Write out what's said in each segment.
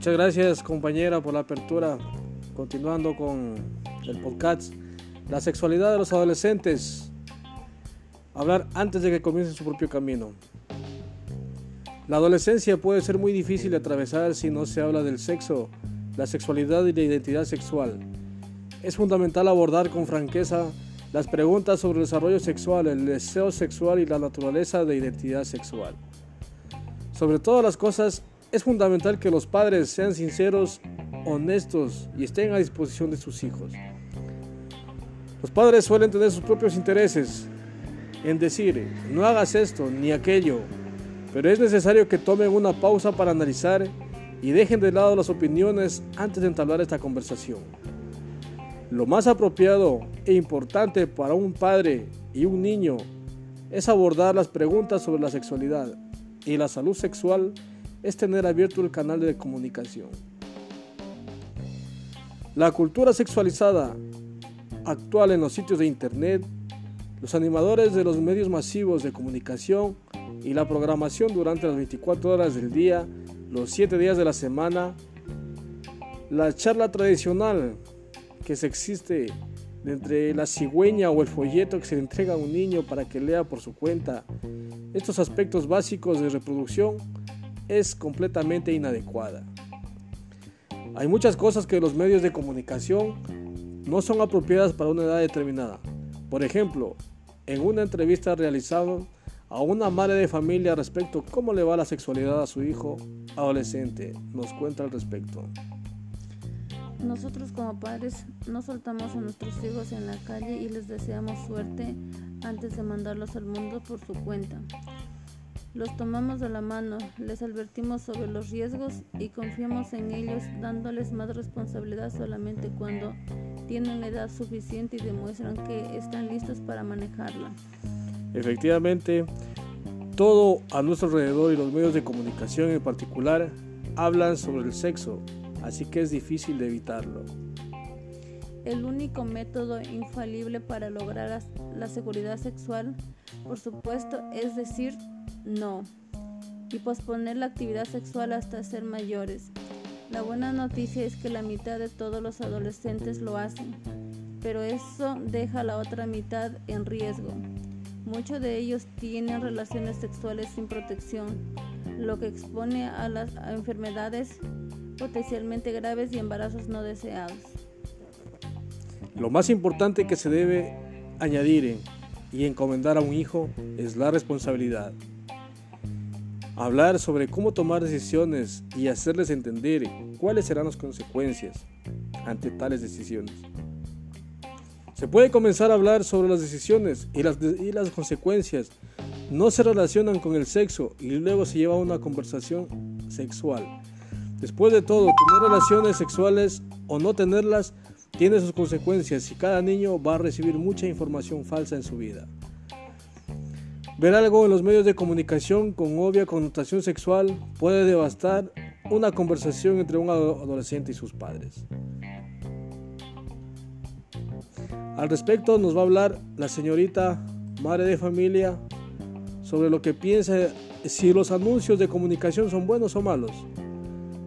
Muchas gracias compañera por la apertura. Continuando con el podcast, la sexualidad de los adolescentes. Hablar antes de que comiencen su propio camino. La adolescencia puede ser muy difícil de atravesar si no se habla del sexo, la sexualidad y la identidad sexual. Es fundamental abordar con franqueza las preguntas sobre el desarrollo sexual, el deseo sexual y la naturaleza de identidad sexual. Sobre todas las cosas, es fundamental que los padres sean sinceros, honestos y estén a disposición de sus hijos. Los padres suelen tener sus propios intereses en decir, no hagas esto ni aquello, pero es necesario que tomen una pausa para analizar y dejen de lado las opiniones antes de entablar esta conversación. Lo más apropiado e importante para un padre y un niño es abordar las preguntas sobre la sexualidad y la salud sexual es tener abierto el canal de comunicación. La cultura sexualizada actual en los sitios de internet, los animadores de los medios masivos de comunicación y la programación durante las 24 horas del día, los 7 días de la semana, la charla tradicional que se existe entre la cigüeña o el folleto que se le entrega a un niño para que lea por su cuenta. Estos aspectos básicos de reproducción es completamente inadecuada. Hay muchas cosas que los medios de comunicación no son apropiadas para una edad determinada. Por ejemplo, en una entrevista realizada a una madre de familia respecto a cómo le va la sexualidad a su hijo adolescente, nos cuenta al respecto. Nosotros como padres no soltamos a nuestros hijos en la calle y les deseamos suerte antes de mandarlos al mundo por su cuenta. Los tomamos de la mano, les advertimos sobre los riesgos y confiamos en ellos dándoles más responsabilidad solamente cuando tienen edad suficiente y demuestran que están listos para manejarla. Efectivamente, todo a nuestro alrededor y los medios de comunicación en particular hablan sobre el sexo, así que es difícil de evitarlo. El único método infalible para lograr la seguridad sexual, por supuesto, es decir no y posponer la actividad sexual hasta ser mayores. La buena noticia es que la mitad de todos los adolescentes lo hacen, pero eso deja a la otra mitad en riesgo. Muchos de ellos tienen relaciones sexuales sin protección, lo que expone a las enfermedades potencialmente graves y embarazos no deseados. Lo más importante que se debe añadir y encomendar a un hijo es la responsabilidad. Hablar sobre cómo tomar decisiones y hacerles entender cuáles serán las consecuencias ante tales decisiones. Se puede comenzar a hablar sobre las decisiones y las, y las consecuencias. No se relacionan con el sexo y luego se lleva a una conversación sexual. Después de todo, tener relaciones sexuales o no tenerlas tiene sus consecuencias y cada niño va a recibir mucha información falsa en su vida. Ver algo en los medios de comunicación con obvia connotación sexual puede devastar una conversación entre un adolescente y sus padres. Al respecto nos va a hablar la señorita madre de familia sobre lo que piensa si los anuncios de comunicación son buenos o malos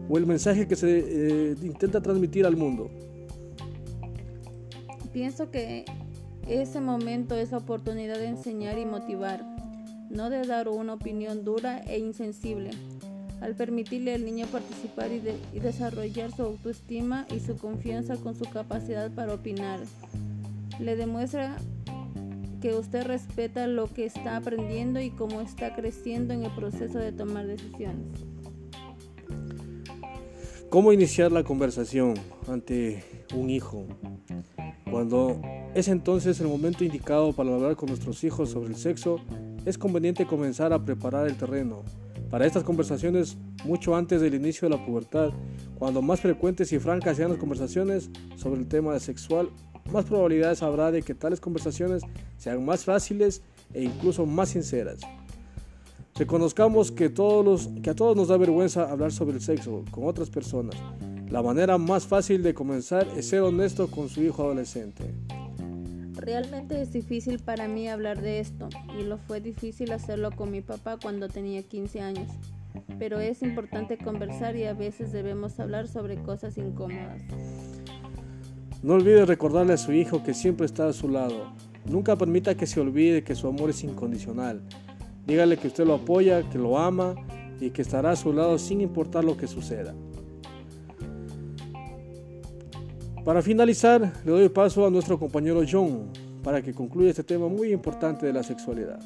o el mensaje que se eh, intenta transmitir al mundo? Pienso que ese momento es la oportunidad de enseñar y motivar, no de dar una opinión dura e insensible. Al permitirle al niño participar y, desarrollar su autoestima y su confianza con su capacidad para opinar, le demuestra que usted respeta lo que está aprendiendo y cómo está creciendo en el proceso de tomar decisiones. ¿Cómo iniciar la conversación ante un hijo? Cuando es entonces el momento indicado para hablar con nuestros hijos sobre el sexo, es conveniente comenzar a preparar el terreno para estas conversaciones mucho antes del inicio de la pubertad. Cuando más frecuentes y francas sean las conversaciones sobre el tema sexual, más probabilidades habrá de que tales conversaciones sean más fáciles e incluso más sinceras. Reconozcamos que, todos los, que a todos nos da vergüenza hablar sobre el sexo con otras personas. La manera más fácil de comenzar es ser honesto con su hijo adolescente. Realmente es difícil para mí hablar de esto y lo fue difícil hacerlo con mi papá cuando tenía 15 años. pero es importante conversar y a veces debemos hablar sobre cosas incómodas. No olvide recordarle a su hijo que siempre está a su lado. Nunca permita que se olvide que su amor es incondicional. Dígale que usted lo apoya, que lo ama y que estará a su lado sin importar lo que suceda. Para finalizar, le doy paso a nuestro compañero John para que concluya este tema muy importante de la sexualidad.